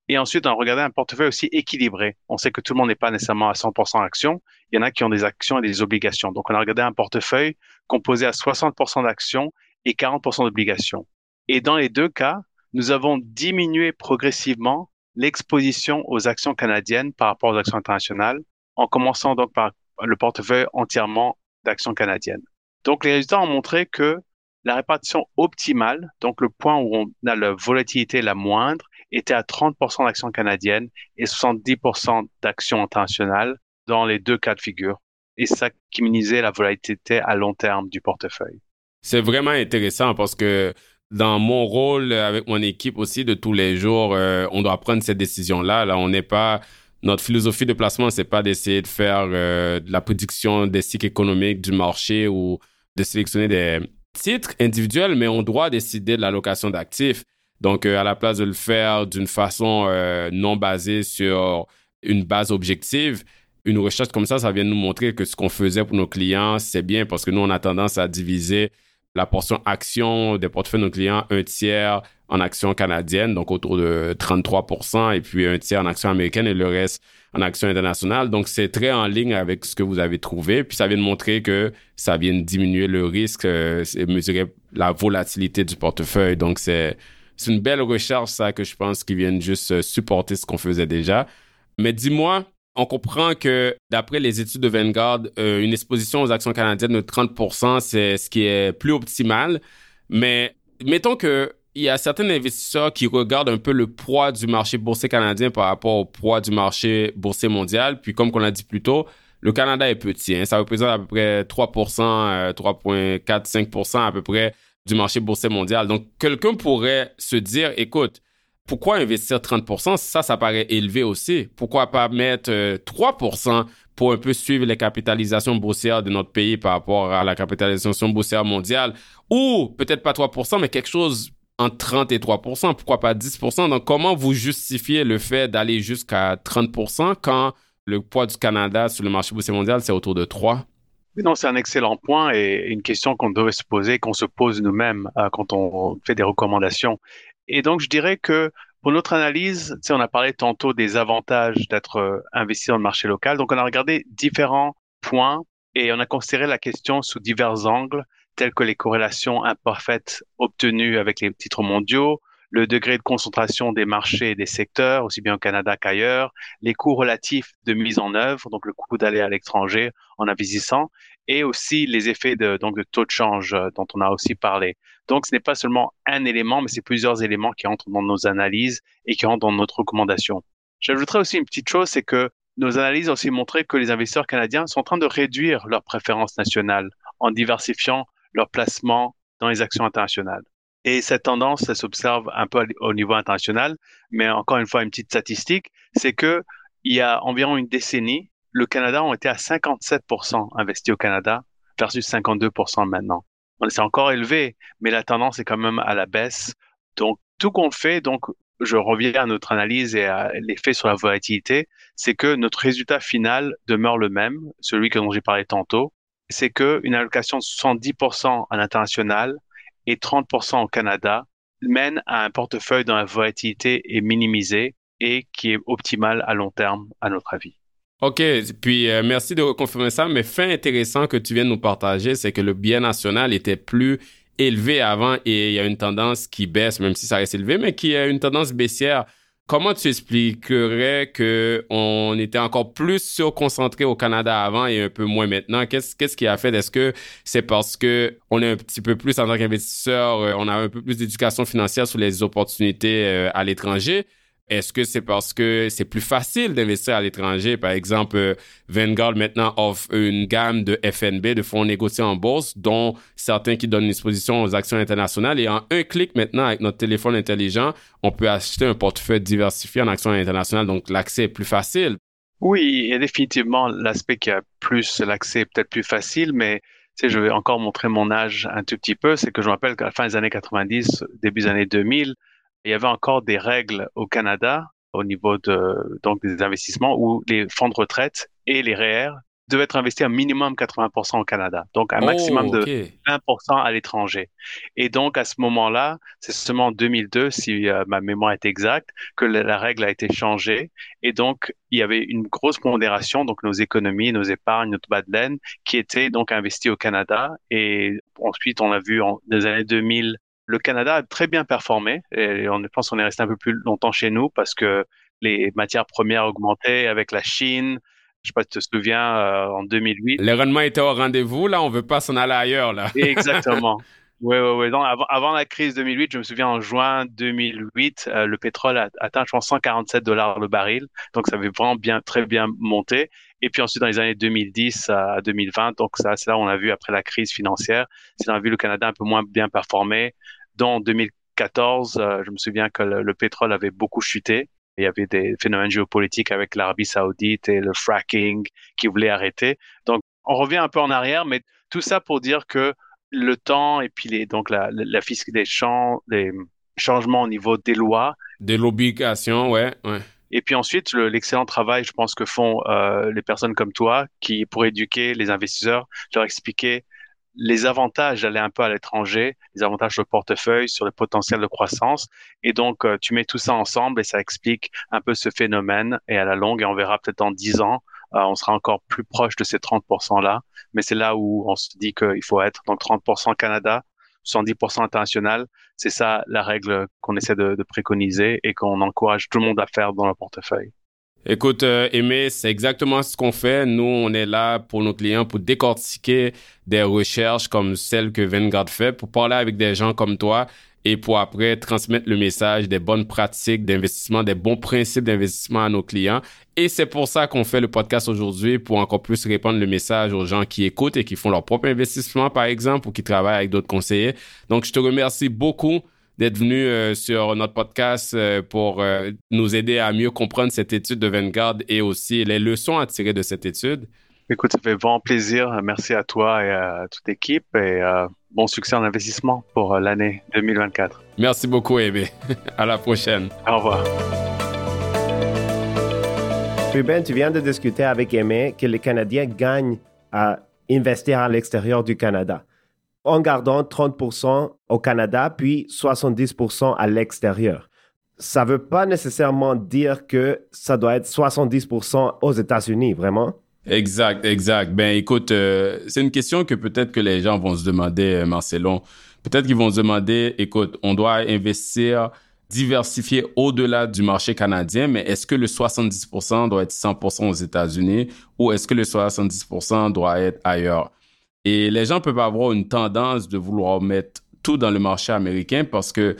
Et ensuite, on a regardé un portefeuille aussi équilibré. On sait que tout le monde n'est pas nécessairement à 100% actions. Il y en a qui ont des actions et des obligations. Donc, on a regardé un portefeuille composé à 60% d'actions et 40% d'obligations. Et dans les deux cas, nous avons diminué progressivement l'exposition aux actions canadiennes par rapport aux actions internationales, en commençant donc par le portefeuille entièrement d'actions canadiennes. Donc les résultats ont montré que la répartition optimale, donc le point où on a la volatilité la moindre, était à 30% d'actions canadiennes et 70% d'actions internationales dans les deux cas de figure. Et ça qui minimisait la volatilité à long terme du portefeuille. C'est vraiment intéressant parce que dans mon rôle avec mon équipe aussi de tous les jours, euh, on doit prendre cette décision-là. Là, on n'est pas notre philosophie de placement, c'est pas d'essayer de faire euh, de la prédiction des cycles économiques du marché ou de sélectionner des titres individuels, mais on doit décider de l'allocation d'actifs. Donc, euh, à la place de le faire d'une façon non basée sur une base objective, une recherche comme ça, ça vient nous montrer que ce qu'on faisait pour nos clients, c'est bien parce que nous, on a tendance à diviser la portion action des portefeuilles de nos clients, un tiers en actions canadiennes, donc autour de 33 et puis un tiers en actions américaines et le reste en actions internationales. Donc, c'est très en ligne avec ce que vous avez trouvé. Puis, ça vient de montrer que ça vient de diminuer le risque euh, et mesurer la volatilité du portefeuille. Donc, c'est, une belle recherche, ça, que je pense qui vient juste euh, supporter ce qu'on faisait déjà. Mais dis-moi, on comprend que d'après les études de Vanguard, euh, une exposition aux actions canadiennes de 30% c'est ce qui est plus optimal. Mais mettons que il y a certains investisseurs qui regardent un peu le poids du marché boursier canadien par rapport au poids du marché boursier mondial. Puis comme on l'a dit plus tôt, le Canada est petit. Hein. ça représente à peu près 3 3,4, 5% à peu près du marché boursier mondial. Donc quelqu'un pourrait se dire, écoute, pourquoi investir 30% Ça, ça paraît élevé aussi. Pourquoi pas mettre 3% euh, pour un peu suivre les capitalisations boursières de notre pays par rapport à la capitalisation boursière mondiale? Ou peut-être pas 3% mais quelque chose entre 30 et 3% pourquoi pas 10% Donc, comment vous justifiez le fait d'aller jusqu'à 30% quand le poids du Canada sur le marché boursier mondial, c'est autour de 3 non, c'est un excellent point et une question qu'on devrait se poser, qu'on se pose nous-mêmes euh, quand on fait des recommandations. Et donc, je dirais que pour notre analyse, on a parlé tantôt des avantages d'être euh, investi dans le marché local. Donc, on a regardé différents points et on a considéré la question sous divers angles, tels que les corrélations imparfaites obtenues avec les titres mondiaux, le degré de concentration des marchés et des secteurs, aussi bien au Canada qu'ailleurs, les coûts relatifs de mise en œuvre, donc le coût d'aller à l'étranger en investissant, et aussi les effets de, donc, de taux de change euh, dont on a aussi parlé. Donc, ce n'est pas seulement un élément, mais c'est plusieurs éléments qui entrent dans nos analyses et qui entrent dans notre recommandation. J'ajouterais aussi une petite chose, c'est que nos analyses ont aussi montré que les investisseurs canadiens sont en train de réduire leurs préférences nationales en diversifiant leurs placements dans les actions internationales. Et cette tendance, elle s'observe un peu au niveau international, mais encore une fois, une petite statistique, c'est que il y a environ une décennie, le Canada ont été à 57% investis au Canada versus 52% maintenant. C'est encore élevé, mais la tendance est quand même à la baisse. Donc, tout qu'on fait, donc, je reviens à notre analyse et à l'effet sur la volatilité, c'est que notre résultat final demeure le même, celui dont j'ai parlé tantôt. C'est que une allocation de 70% à l'international et 30% au Canada mène à un portefeuille dont la volatilité est minimisée et qui est optimal à long terme, à notre avis. OK, puis euh, merci de confirmer ça, mais fait intéressant que tu viennes nous partager, c'est que le bien national était plus élevé avant et il y a une tendance qui baisse, même si ça reste élevé, mais qui a une tendance baissière. Comment tu expliquerais que on était encore plus surconcentré au Canada avant et un peu moins maintenant? Qu'est-ce, qu'est-ce qui a fait? Est-ce que c'est parce que on est un petit peu plus en tant qu'investisseur, euh, on a un peu plus d'éducation financière sur les opportunités euh, à l'étranger? Est-ce que c'est parce que c'est plus facile d'investir à l'étranger? Par exemple, euh, Vanguard maintenant offre une gamme de FNB, de fonds négociés en bourse, dont certains qui donnent une exposition aux actions internationales. Et en un clic maintenant, avec notre téléphone intelligent, on peut acheter un portefeuille diversifié en actions internationales. Donc, l'accès est plus facile. Oui, et définitivement, l'aspect qui a plus, l'accès est peut-être plus facile, mais tu sais, je vais encore montrer mon âge un tout petit peu. C'est que je me rappelle qu'à la fin des années 90, début des années 2000, il y avait encore des règles au Canada au niveau de, donc des investissements où les fonds de retraite et les REER devaient être investis un minimum 80% au Canada, donc un maximum de 20% à l'étranger. Et donc à ce moment-là, c'est seulement en 2002, si euh, ma mémoire est exacte, que la, règle a été changée. Et donc il y avait une grosse pondération, donc nos économies, nos épargnes, notre bas de laine, qui étaient donc investis au Canada. Et ensuite, on a vu en des années 2000 le Canada a très bien performé et on pense qu'on est resté un peu plus longtemps chez nous parce que les matières premières augmentaient avec la Chine. Je sais pas si tu te souviens, euh, en 2008. Le rendement était au rendez-vous, là, on veut pas s'en aller ailleurs, là. Exactement. Oui, oui, oui. avant, avant, la crise 2008, je me souviens en juin 2008, euh, le pétrole a atteint, je pense, 147 dollars le baril. Donc, ça avait vraiment bien, très bien monté. Et puis ensuite, dans les années 2010 à 2020, donc ça, c'est là où on a vu après la crise financière, c'est là on a vu le Canada un peu moins bien performer. Dans 2014, euh, je me souviens que le, pétrole avait beaucoup chuté. Il y avait des phénomènes géopolitiques avec l'Arabie saoudite et le fracking qui voulait arrêter. Donc, on revient un peu en arrière, mais tout ça pour dire que le temps et puis les, donc la, la, des, champs, des changements au niveau des lois. De l'obligation, ouais, ouais. Et puis ensuite, l'excellent travail, je pense, que font euh, les personnes comme toi, qui pour éduquer les investisseurs, leur expliquer les avantages d'aller un peu à l'étranger, les avantages de portefeuille sur le potentiel de croissance. Et donc, euh, tu mets tout ça ensemble et ça explique un peu ce phénomène. Et à la longue, et on verra peut-être dans 10 ans, euh, on sera encore plus proche de ces 30%-là. Mais c'est là où on se dit qu'il faut être. Donc, 30% Canada, 70% international. C'est ça la règle qu'on essaie de, préconiser et qu'on encourage tout le monde à faire dans leur portefeuille. Écoute, euh, Aimé, c'est exactement ce qu'on fait. Nous, on est là pour nos clients pour décortiquer des recherches comme celles que Vanguard fait, pour parler avec des gens comme toi et pour après transmettre le message des bonnes pratiques d'investissement, des bons principes d'investissement à nos clients. Et c'est pour ça qu'on fait le podcast aujourd'hui, pour encore plus répandre le message aux gens qui écoutent et qui font leur propre investissement, par exemple, ou qui travaillent avec d'autres conseillers. Donc, je te remercie beaucoup d'être venu euh, sur notre podcast euh, pour euh, nous aider à mieux comprendre cette étude de Vanguard et aussi les leçons à tirer de cette étude. Écoute, ça fait vraiment plaisir. Merci à toi et à toute l'équipe et bon succès en investissement pour l'année 2024. Merci beaucoup, Ebe. à la prochaine. Au revoir. Ruben, tu viens de discuter avec Aimé que les Canadiens gagnent à investir à l'extérieur du Canada en gardant 30% au Canada, puis 70% à l'extérieur. Ça ne veut pas nécessairement dire que ça doit être 70% aux États-Unis, vraiment? Exact, exact. Ben écoute, euh, c'est une question que peut-être que les gens vont se demander, euh, Marcelon. Peut-être qu'ils vont se demander, écoute, on doit investir, diversifier au-delà du marché canadien, mais est-ce que le 70% doit être 100% aux États-Unis ou est-ce que le 70% doit être ailleurs? Et les gens peuvent avoir une tendance de vouloir mettre tout dans le marché américain parce que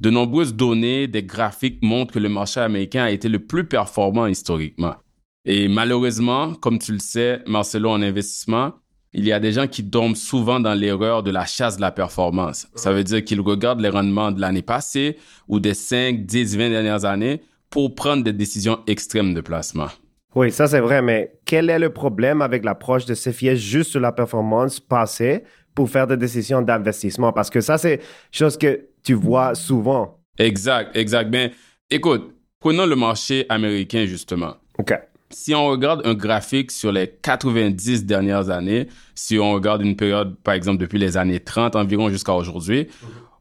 de nombreuses données, des graphiques montrent que le marché américain a été le plus performant historiquement. Et malheureusement, comme tu le sais, Marcelo, en investissement, il y a des gens qui tombent souvent dans l'erreur de la chasse de la performance. Ça veut dire qu'ils regardent les rendements de l'année passée ou des 5, 10, 20 dernières années pour prendre des décisions extrêmes de placement. Oui, ça c'est vrai, mais quel est le problème avec l'approche de se fier juste sur la performance passée pour faire des décisions d'investissement? Parce que ça, c'est chose que tu vois souvent. Exact, exact. Mais écoute, prenons le marché américain justement. OK si on regarde un graphique sur les 90 dernières années, si on regarde une période, par exemple, depuis les années 30 environ jusqu'à aujourd'hui,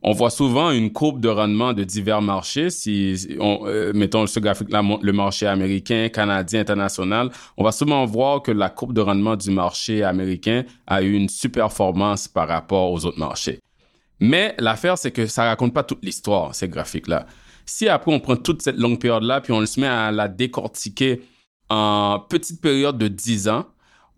on voit souvent une courbe de rendement de divers marchés. Si on, euh, mettons ce graphique-là, le marché américain, canadien, international, on va souvent voir que la courbe de rendement du marché américain a eu une performance par rapport aux autres marchés. Mais l'affaire, c'est que ça raconte pas toute l'histoire, ces graphiques-là. Si après on prend toute cette longue période-là, puis on se met à la décortiquer en petite période de 10 ans,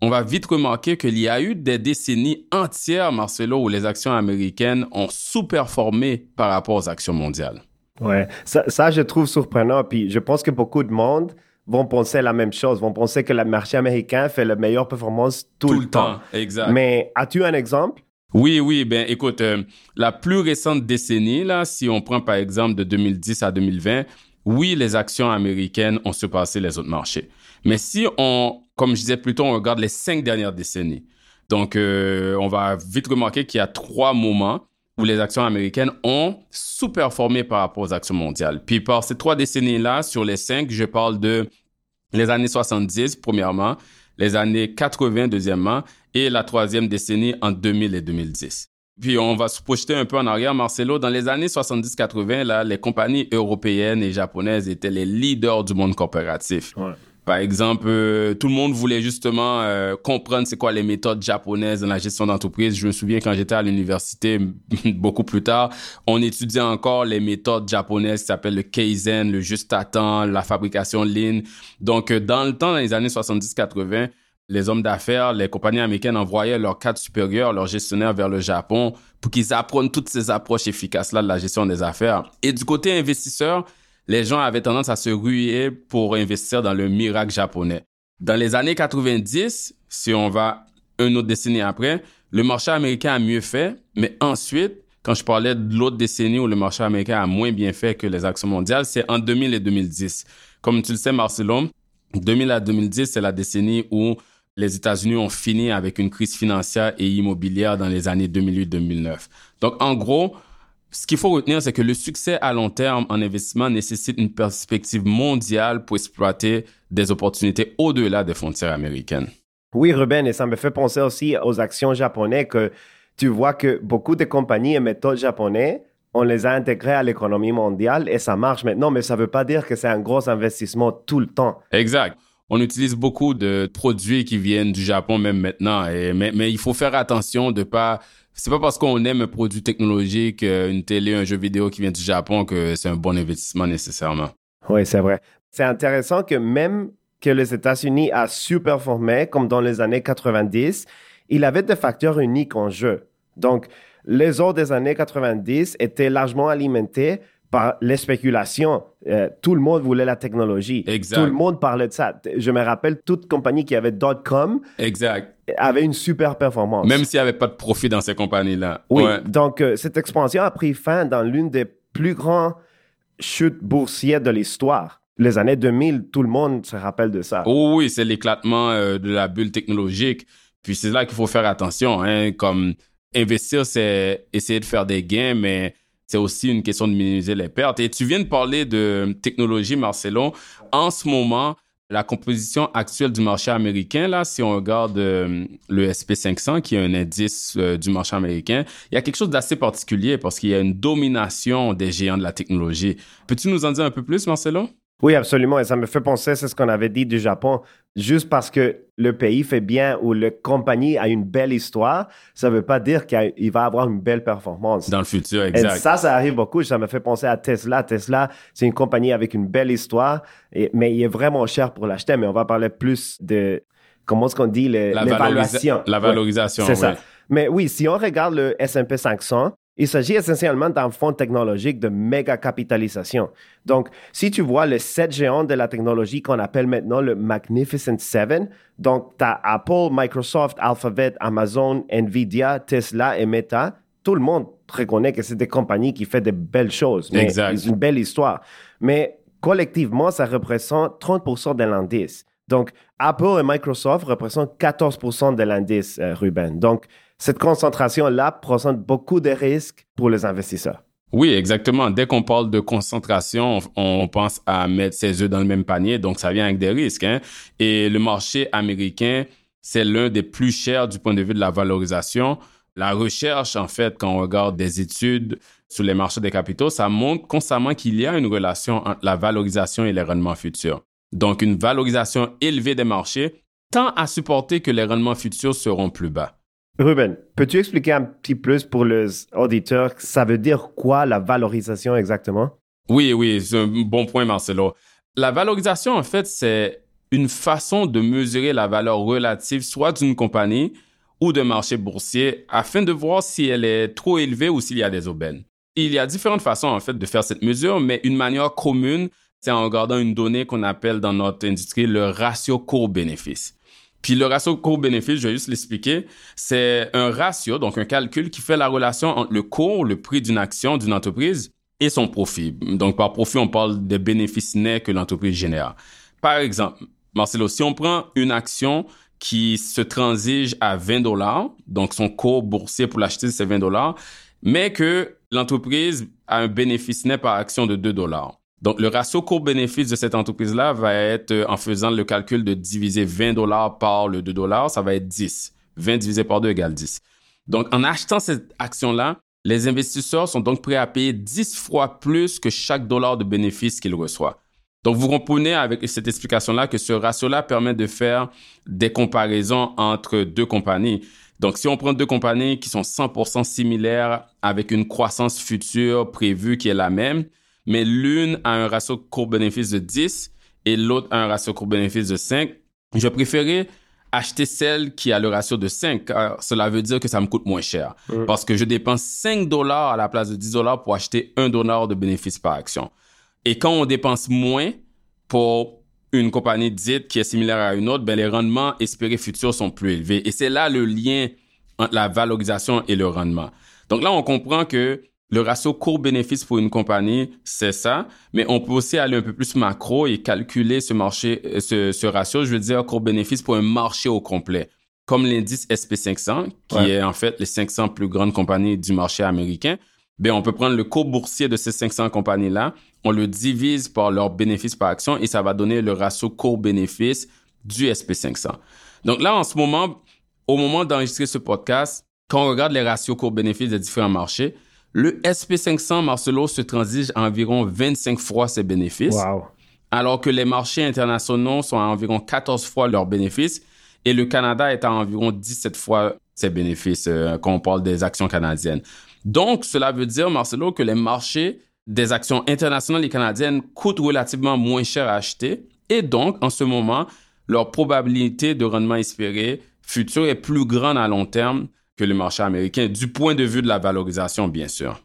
on va vite remarquer qu'il y a eu des décennies entières, Marcelo, où les actions américaines ont sous-performé par rapport aux actions mondiales. Ouais, ça, je trouve surprenant. Puis je pense que beaucoup de monde vont penser la même chose, vont penser que le marché américain fait la meilleure performance tout, le, temps. Exact. Mais as-tu un exemple? Oui, oui, ben écoute, euh, la plus récente décennie, là, si on prend par exemple de 2010 à 2020, oui, les actions américaines ont surpassé les autres marchés. Mais si on, comme je disais plutôt, on regarde les cinq dernières décennies, donc euh, on va vite remarquer qu'il y a trois moments où les actions américaines ont sous-performé par rapport aux actions mondiales. Puis par ces trois décennies-là, sur les cinq, je parle de les années 70, premièrement, les années 80, deuxièmement, et la troisième décennie en 2000 et 2010. Puis on va se projeter un peu en arrière, Marcelo. Dans les années 70-80, là, les compagnies européennes et japonaises étaient les leaders du monde corporatif. Par exemple, euh, tout le monde voulait justement euh, comprendre c'est quoi les méthodes japonaises dans la gestion d'entreprise. Je me souviens quand j'étais à l'université, beaucoup plus tard, on étudiait encore les méthodes japonaises qui s'appellent le kaizen, le juste à temps, la fabrication lean. Donc, euh, dans le temps, dans les années 70-80, les hommes d'affaires, les compagnies américaines envoyaient leurs cadres supérieurs, leurs gestionnaires vers le Japon pour qu'ils apprennent toutes ces approches efficaces-là de la gestion des affaires. Et du côté investisseur, les gens avaient tendance à se ruer pour investir dans le miracle japonais. Dans les années 90, si on va une autre décennie après, le marché américain a mieux fait, mais ensuite, quand je parlais de l'autre décennie où le marché américain a moins bien fait que les actions mondiales, c'est en 2000 et 2010. Comme tu le sais, Marcelo, 2000 à 2010, c'est la décennie où les États-Unis ont fini avec une crise financière et immobilière dans les années 2008-2009. Donc, en gros, ce qu'il faut retenir, c'est que le succès à long terme en investissement nécessite une perspective mondiale pour exploiter des opportunités au-delà des frontières américaines. Oui, Ruben, et ça me fait penser aussi aux actions japonaises que tu vois que beaucoup de compagnies et méthodes japonaises, on les a intégrées à l'économie mondiale et ça marche maintenant, mais ça ne veut pas dire que c'est un gros investissement tout le temps. Exact on utilise beaucoup de produits qui viennent du Japon même maintenant. Et, mais, mais il faut faire attention de pas. C'est pas parce qu'on aime un produit technologique, euh, une télé, un jeu vidéo qui vient du Japon que c'est un bon investissement nécessairement. Oui, c'est vrai. C'est intéressant que même que les États-Unis a performé, comme dans les années 90, il avait des facteurs uniques en jeu. Donc, les autres des années 90 étaient largement alimentés par les spéculations. Euh, tout le monde voulait la technologie. Exact. Tout le monde parlait de ça. Je me rappelle, toute compagnie qui avait .com exact. avait une super performance. Même s'il n'y avait pas de profit dans ces compagnies-là. Oui, donc euh, cette expansion a pris fin dans l'une des plus grandes chutes boursières de l'histoire. Les années 2000, tout le monde se rappelle de ça. Oh oui, c'est l'éclatement euh, de la bulle technologique. Puis c'est là qu'il faut faire attention. Hein, comme investir, c'est essayer de faire des gains, mais c'est aussi une question de minimiser les pertes. Et tu viens de parler de technologie, Marcelo. En ce moment, la composition actuelle du marché américain, là, si on regarde euh, le SP500, qui est un indice euh, du marché américain, il y a quelque chose d'assez particulier parce qu'il y a une domination des géants de la technologie. Peux-tu nous en dire un peu plus, Marcelo? Oui, absolument. Et ça me fait penser, c'est ce qu'on avait dit du Japon. Juste parce que le pays fait bien ou la compagnie a une belle histoire, ça ne veut pas dire qu'il va avoir une belle performance. Dans le futur, exact. Et ça, ça arrive beaucoup. Ça me fait penser à Tesla. Tesla, c'est une compagnie avec une belle histoire, mais il est vraiment cher pour l'acheter. Mais on va parler plus de, comment est-ce qu'on dit, l'évaluation. la valorisation. c'est ça. Mais oui, si on regarde le S&P 500, Il s'agit essentiellement d'un fonds technologique de méga capitalisation. Donc, si tu vois les sept géants de la technologie qu'on appelle maintenant le Magnificent Seven, donc tu as Apple, Microsoft, Alphabet, Amazon, Nvidia, Tesla et Meta, tout le monde reconnaît que c'est des compagnies qui font de belles choses. Mais Exact. C'est une belle histoire. Mais collectivement, ça représente 30% de l'indice. Donc, Apple et Microsoft représentent 14% de l'indice, euh, Ruben. Donc, cette concentration-là présente beaucoup de risques pour les investisseurs. Oui, exactement. Dès qu'on parle de concentration, on, pense à mettre ses œufs dans le même panier, donc ça vient avec des risques. Hein? Et le marché américain, c'est l'un des plus chers du point de vue de la valorisation. La recherche, en fait, quand on regarde des études sur les marchés des capitaux, ça montre constamment qu'il y a une relation entre la valorisation et les rendements futurs. Donc, une valorisation élevée des marchés tend à supporter que les rendements futurs seront plus bas. Ruben, peux-tu expliquer un petit plus pour les auditeurs, ça veut dire quoi la valorisation exactement? Oui, oui, c'est un bon point, Marcelo. La valorisation, en fait, c'est une façon de mesurer la valeur relative soit d'une compagnie ou d'un marché boursier afin de voir si elle est trop élevée ou s'il y a des aubaines. Il y a différentes façons, en fait, de faire cette mesure, mais une manière commune, c'est en regardant une donnée qu'on appelle dans notre industrie le ratio court-bénéfice. Puis le ratio court-bénéfice, je vais juste l'expliquer, c'est un ratio, donc un calcul qui fait la relation entre le cours, le prix d'une action d'une entreprise et son profit. Donc par profit, on parle des bénéfices nets que l'entreprise génère. Par exemple, Marcelo, si on prend une action qui se transige à 20 dollars, donc son cours boursier pour l'acheter c'est 20 dollars, mais que l'entreprise a un bénéfice net par action de 2 dollars. Donc, le ratio court-bénéfice de cette entreprise-là va être, euh, en faisant le calcul de diviser 20 dollars par le 2 dollars, ça va être 10. 20 divisé par 2 égale 10. Donc, en achetant cette action-là, les investisseurs sont donc prêts à payer 10 fois plus que chaque dollar de bénéfice qu'ils reçoivent. Donc, vous comprenez avec cette explication-là que ce ratio-là permet de faire des comparaisons entre deux compagnies. Donc, si on prend deux compagnies qui sont 100% similaires avec une croissance future prévue qui est la même, mais l'une a un ratio court-bénéfice de 10 et l'autre a un ratio court-bénéfice de 5, je préférais acheter celle qui a le ratio de 5, car cela veut dire que ça me coûte moins cher. Mm. Parce que je dépense 5 dollars à la place de 10 dollars pour acheter 1 dollar de bénéfice par action. Et quand on dépense moins pour une compagnie dite qui est similaire à une autre, ben les rendements espérés futurs sont plus élevés. Et c'est là le lien entre la valorisation et le rendement. Donc là, on comprend que le ratio court-bénéfice pour une compagnie, c'est ça, mais on peut aussi aller un peu plus macro et calculer ce marché, euh, ce, ce ratio, je veux dire court-bénéfice pour un marché au complet, comme l'indice SP500, qui Ouais. est en fait les 500 plus grandes compagnies du marché américain. Ben, on peut prendre le cours boursier de ces 500 compagnies-là, on le divise par leur bénéfice par action et ça va donner le ratio court-bénéfice du SP500. Donc là, en ce moment, au moment d'enregistrer ce podcast, quand on regarde les ratios court-bénéfice des différents marchés, le SP500 Marcelo se transige à environ 25 fois ses bénéfices, Wow. alors que les marchés internationaux sont à environ 14 fois leurs bénéfices et le Canada est à environ 17 fois ses bénéfices euh, quand on parle des actions canadiennes. Donc, cela veut dire, Marcelo, que les marchés des actions internationales et canadiennes coûtent relativement moins cher à acheter et donc, en ce moment, leur probabilité de rendement espéré futur est plus grande à long terme que le marché américain, du point de vue de la valorisation, bien sûr.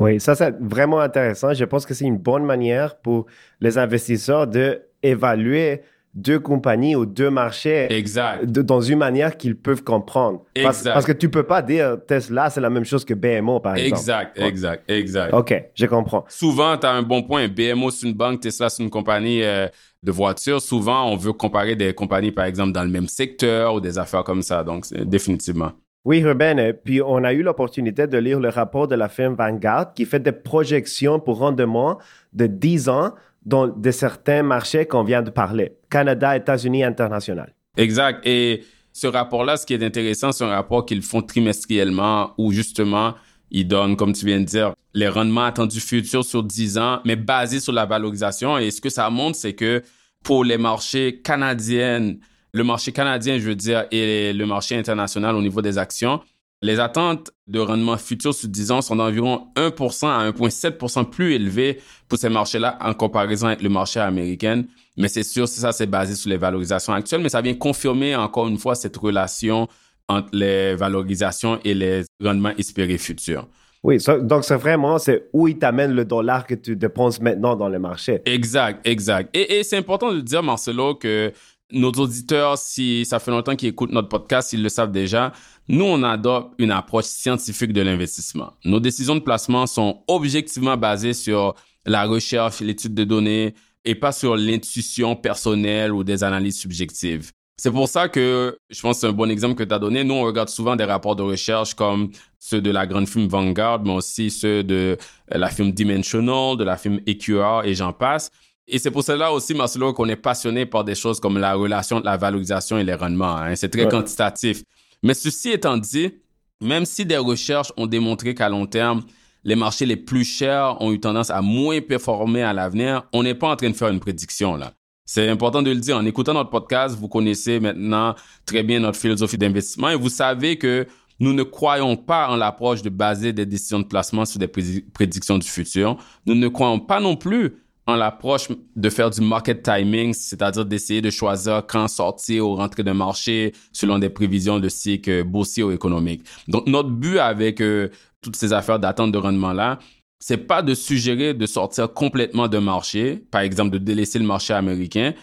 Oui, ça c'est vraiment intéressant. Je pense que c'est une bonne manière pour les investisseurs de évaluer deux compagnies ou deux marchés Exact. de- dans une manière qu'ils peuvent comprendre. Parce, Exact. parce que tu peux pas dire Tesla c'est la même chose que BMO par exemple. Exact, exact, exact. Ok, je comprends. Souvent, tu as un bon point. BMO, c'est une banque, Tesla, c'est une compagnie euh, de voitures. Souvent, on veut comparer des compagnies, par exemple, dans le même secteur ou des affaires comme ça. Donc, définitivement. Oui, Ruben, et puis on a eu l'opportunité de lire le rapport de la firme Vanguard qui fait des projections pour rendement de 10 ans dans de certains marchés qu'on vient de parler. Canada, États-Unis, international. Exact. Et ce rapport-là, ce qui est intéressant, c'est un rapport qu'ils font trimestriellement où justement, ils donnent, comme tu viens de dire, les rendements attendus futurs sur 10 ans, mais basés sur la valorisation. Et ce que ça montre, c'est que pour les marchés canadiens, le marché canadien, je veux dire, et le marché international au niveau des actions, les attentes de rendement futur sur 10 ans sont d'environ 1% à 1,7% plus élevées pour ces marchés-là en comparaison avec le marché américain. Mais c'est sûr, ça, c'est basé sur les valorisations actuelles, mais ça vient confirmer encore une fois cette relation entre les valorisations et les rendements espérés futurs. Oui, donc c'est vraiment c'est où il t'amène le dollar que tu dépenses maintenant dans le marché. Exact, exact. Et, c'est important de dire, Marcelo, que nos auditeurs, si ça fait longtemps qu'ils écoutent notre podcast, ils le savent déjà, nous, on adopte une approche scientifique de l'investissement. Nos décisions de placement sont objectivement basées sur la recherche, l'étude de données et pas sur l'intuition personnelle ou des analyses subjectives. C'est pour ça que je pense que c'est un bon exemple que tu as donné. Nous, on regarde souvent des rapports de recherche comme ceux de la grande film Vanguard, mais aussi ceux de la film Dimensional, de la film EQR et j'en passe. Et c'est pour cela aussi, Marcelo, qu'on est passionné par des choses comme la relation de la valorisation et les rendements. Hein. C'est très quantitatif. Mais ceci étant dit, même si des recherches ont démontré qu'à long terme, les marchés les plus chers ont eu tendance à moins performer à l'avenir, on n'est pas en train de faire une prédiction là. C'est important de le dire. En écoutant notre podcast, vous connaissez maintenant très bien notre philosophie d'investissement et vous savez que nous ne croyons pas en l'approche de baser des décisions de placement sur des prédictions du futur. Nous ne croyons pas non plus en l'approche de faire du market timing, c'est-à-dire d'essayer de choisir quand sortir ou rentrer de marché selon des prévisions de cycle boursier ou économique. Donc, notre but avec euh, toutes ces affaires d'attente de rendement-là, c'est pas de suggérer de sortir complètement d'un marché, par exemple de délaisser le marché américain.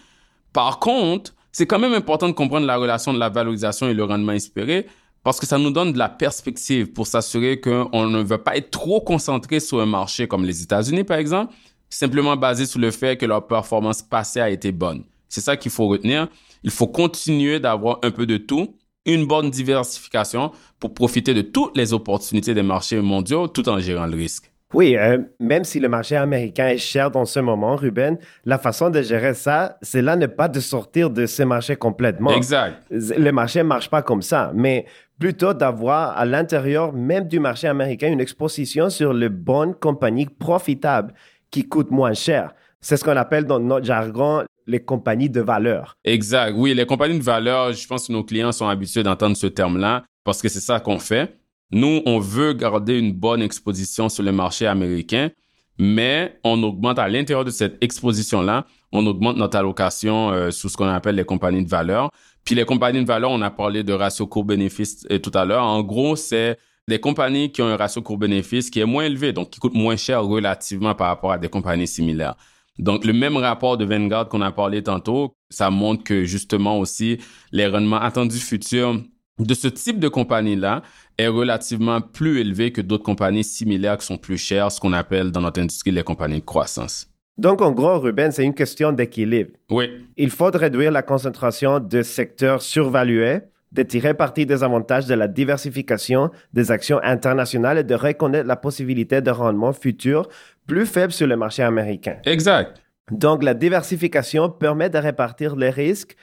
Par contre, c'est quand même important de comprendre la relation de la valorisation et le rendement espéré parce que ça nous donne de la perspective pour s'assurer qu'on ne veut pas être trop concentré sur un marché comme les États-Unis, par exemple, simplement basé sur le fait que leur performance passée a été bonne. C'est ça qu'il faut retenir. Il faut continuer d'avoir un peu de tout, une bonne diversification pour profiter de toutes les opportunités des marchés mondiaux tout en gérant le risque. Oui, euh, même si le marché américain est cher dans ce moment, Ruben, la façon de gérer ça, c'est là ne pas de sortir de ce marché complètement. Exact. Le marché ne marche pas comme ça, mais plutôt d'avoir à l'intérieur même du marché américain une exposition sur les bonnes compagnies profitables qui coûtent moins cher. C'est ce qu'on appelle dans notre jargon les compagnies de valeur. Exact. Oui, les compagnies de valeur, je pense que nos clients sont habitués d'entendre ce terme-là parce que c'est ça qu'on fait. Nous, on veut garder une bonne exposition sur le marché américain, mais on augmente à l'intérieur de cette exposition-là, on augmente notre allocation euh, sous ce qu'on appelle les compagnies de valeur. Puis les compagnies de valeur, on a parlé de ratio court-bénéfice euh, tout à l'heure. En gros, c'est des compagnies qui ont un ratio court-bénéfice qui est moins élevé, donc qui coûte moins cher relativement par rapport à des compagnies similaires. Donc, le même rapport de Vanguard qu'on a parlé tantôt, ça montre que justement aussi les rendements attendus futurs de ce type de compagnie-là est relativement plus élevé que d'autres compagnies similaires qui sont plus chères, ce qu'on appelle dans notre industrie les compagnies de croissance. Donc, en gros, Ruben, c'est une question d'équilibre. Oui. Il faut réduire la concentration de secteurs survalués, de tirer parti des avantages de la diversification des actions internationales et de reconnaître la possibilité de rendement futur plus faible sur le marché américain. Exact. Donc, la diversification permet de répartir les risques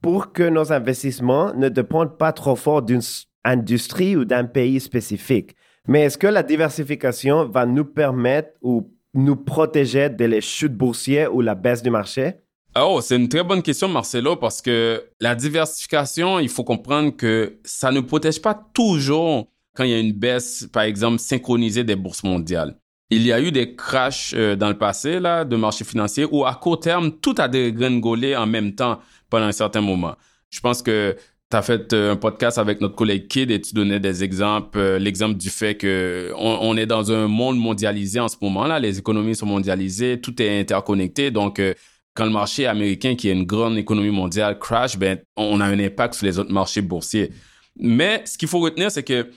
pour que nos investissements ne dépendent pas trop fort d'une industrie ou d'un pays spécifique. Mais est-ce que la diversification va nous permettre ou nous protéger de les chutes boursières ou la baisse du marché? Oh, c'est une très bonne question, Marcelo, parce que la diversification, il faut comprendre que ça ne protège pas toujours quand il y a une baisse, par exemple, synchronisée des bourses mondiales. Il y a eu des crashs euh, dans le passé là, de marchés financiers où à court terme, tout a dégringolé en même temps pendant un certain moment. Je pense que tu as fait euh, un podcast avec notre collègue Kid et tu donnais des exemples, euh, l'exemple du fait que on, est dans un monde mondialisé en ce moment-là, les économies sont mondialisées, tout est interconnecté, donc quand le marché américain, qui est une grande économie mondiale, crash, ben on a un impact sur les autres marchés boursiers. Mais ce qu'il faut retenir, c'est que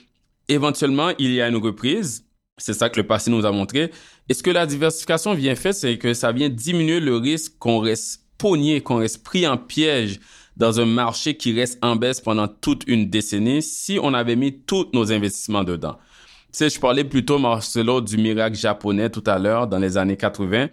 éventuellement il y a une reprise. C'est ça que le passé nous a montré. Et ce que la diversification vient faire, c'est que ça vient diminuer le risque qu'on reste pogné, qu'on reste pris en piège dans un marché qui reste en baisse pendant toute une décennie si on avait mis tous nos investissements dedans. Tu sais, je parlais plutôt, Marcelo, du miracle japonais tout à l'heure, dans les années 80.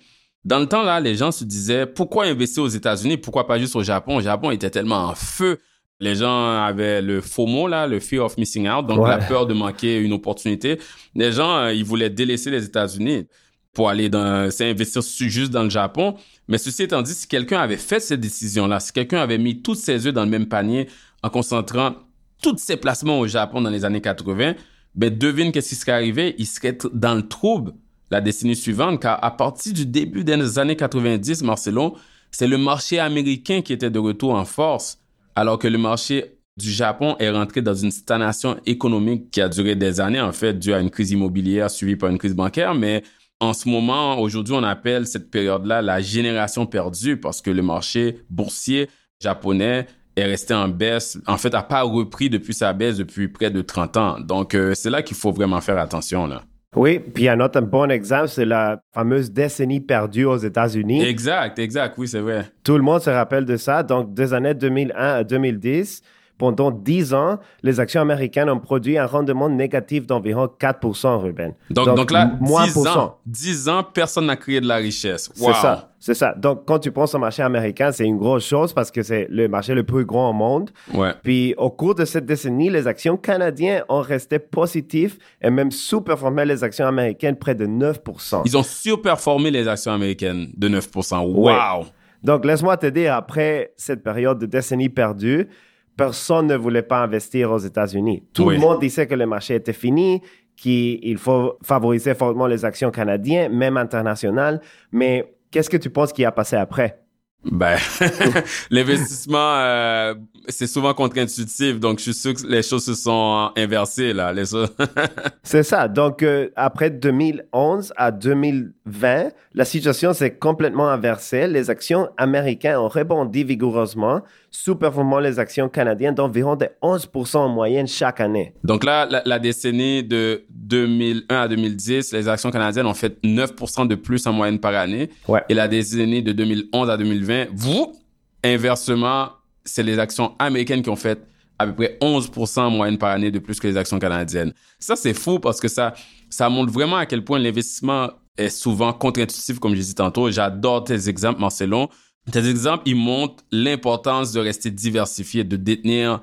Dans le temps, là, les gens se disaient, pourquoi investir aux États-Unis? Pourquoi pas juste au Japon? Le Japon était tellement en feu. Les gens avaient le FOMO, là, le fear of missing out, donc la peur de manquer une opportunité. Les gens, euh, ils voulaient délaisser les États-Unis pour aller dans, s'investir juste dans le Japon. Mais ceci étant dit, si quelqu'un avait fait cette décision-là, si quelqu'un avait mis tous ses œufs dans le même panier en concentrant tous ses placements au Japon dans les années 80, ben devine qu'est-ce qui serait arrivé? Il serait dans le trouble la décennie suivante, car à partir du début des années 90, Marcelo, c'est le marché américain qui était de retour en force, alors que le marché du Japon est rentré dans une stagnation économique qui a duré des années, en fait, dû à une crise immobilière suivie par une crise bancaire, mais en ce moment, aujourd'hui, on appelle cette période-là la génération perdue parce que le marché boursier japonais est resté en baisse, en fait, n'a pas repris depuis sa baisse depuis près de 30 ans. Donc, euh, c'est là qu'il faut vraiment faire attention, là. Oui, puis un autre bon exemple, c'est la fameuse décennie perdue aux États-Unis. Exact, exact, oui, c'est vrai. Tout le monde se rappelle de ça. Donc, des années 2001 à 2010, pendant 10 ans, les actions américaines ont produit un rendement négatif d'environ 4% Ruben. Donc, donc, là, moins 10 ans, 10 ans, personne n'a créé de la richesse. C'est ça. C'est ça. Donc, quand tu penses au marché américain, c'est une grosse chose parce que c'est le marché le plus grand au monde. Ouais. Puis, au cours de cette décennie, les actions canadiennes ont resté positives et même sous-performé les actions américaines près de 9% Ils ont surperformé les actions américaines de 9% Wow! Donc, laisse-moi te dire, après cette période de décennie perdue, personne ne voulait pas investir aux États-Unis. Tout le monde disait que le marché était fini, qu'il faut favoriser fortement les actions canadiennes, même internationales. Mais qu'est-ce que tu penses qui a passé après? Ben, l'investissement, euh, c'est souvent contre-intuitif, donc je suis sûr que les choses se sont inversées là. Les c'est ça. Donc euh, après 2011 à 2020, la situation s'est complètement inversée. Les actions américaines ont rebondi vigoureusement, sous-performant les actions canadiennes d'environ de 11% en moyenne chaque année. Donc là, la, décennie de 2001 à 2010, les actions canadiennes ont fait 9% de plus en moyenne par année. Ouais. Et la décennie de 2011 à 2020, vous, inversement, c'est les actions américaines qui ont fait à peu près 11% en moyenne par année de plus que les actions canadiennes. Ça, c'est fou parce que ça, ça montre vraiment à quel point l'investissement est souvent contre-intuitif, comme je disais tantôt. J'adore tes exemples, Marcelon. Tes exemples, ils montrent l'importance de rester diversifié, de détenir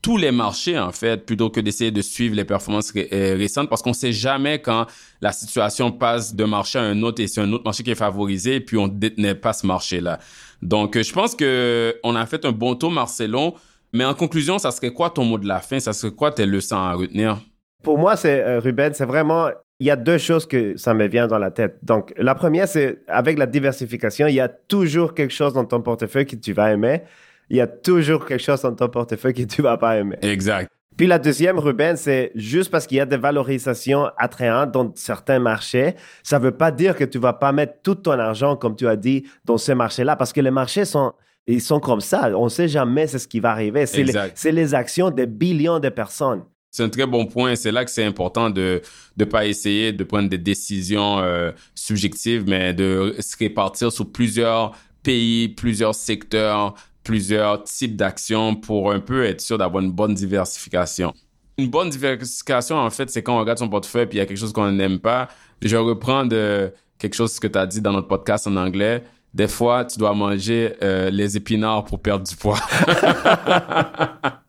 tous les marchés, en fait, plutôt que d'essayer de suivre les performances euh, récentes, parce qu'on sait jamais quand la situation passe d'un marché à un autre et c'est un autre marché qui est favorisé, et puis on ne détenait pas ce marché-là. Donc, euh, je pense que on a fait un bon tour, Marcelon. Mais en conclusion, ça serait quoi ton mot de la fin? Ça serait quoi tes leçons à retenir? Pour moi, c'est euh, Ruben, c'est vraiment il y a deux choses que ça me vient dans la tête. Donc, la première, c'est avec la diversification, il y a toujours quelque chose dans ton portefeuille que tu vas aimer. Il y a toujours quelque chose dans ton portefeuille que tu vas pas aimer. Exact. Puis la deuxième, Ruben, c'est juste parce qu'il y a des valorisations attrayantes dans certains marchés, ça veut pas dire que tu vas pas mettre tout ton argent, comme tu as dit, dans ce marché-là, parce que les marchés sont, ils sont comme ça. On sait jamais ce qui va arriver. C'est les, les, actions des billions de personnes. C'est un très bon point. C'est là que c'est important de ne pas essayer de prendre des décisions euh, subjectives, mais de se répartir sur plusieurs pays, plusieurs secteurs, plusieurs types d'actions pour un peu être sûr d'avoir une bonne diversification. Une bonne diversification, en fait, c'est quand on regarde son portefeuille et il y a quelque chose qu'on n'aime pas. Je reprends de quelque chose que tu as dit dans notre podcast en anglais. Des fois, tu dois manger euh, les épinards pour perdre du poids.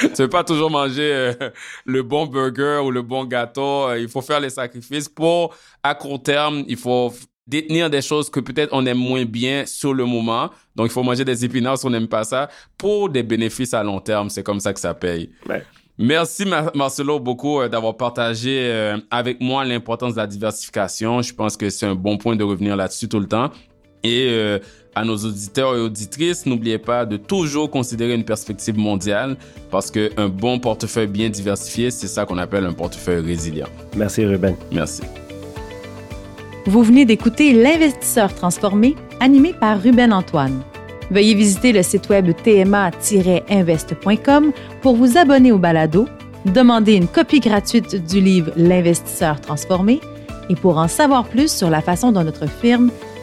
tu veux pas toujours manger euh, le bon burger ou le bon gâteau. Euh, il faut faire les sacrifices pour, à court terme, il faut détenir des choses que peut-être on aime moins bien sur le moment. Donc, il faut manger des épinards si on n'aime pas ça pour des bénéfices à long terme. C'est comme ça que ça paye. Merci Marcelo beaucoup euh, d'avoir partagé avec moi l'importance de la diversification. Je pense que c'est un bon point de revenir là-dessus tout le temps. Et à nos auditeurs et auditrices, n'oubliez pas de toujours considérer une perspective mondiale parce qu'un bon portefeuille bien diversifié, c'est ça qu'on appelle un portefeuille résilient. Merci Ruben. Merci. Vous venez d'écouter L'investisseur transformé, animé par Ruben Antoine. Veuillez visiter le site web tma-invest.com pour vous abonner au balado, demander une copie gratuite du livre L'investisseur transformé et pour en savoir plus sur la façon dont notre firme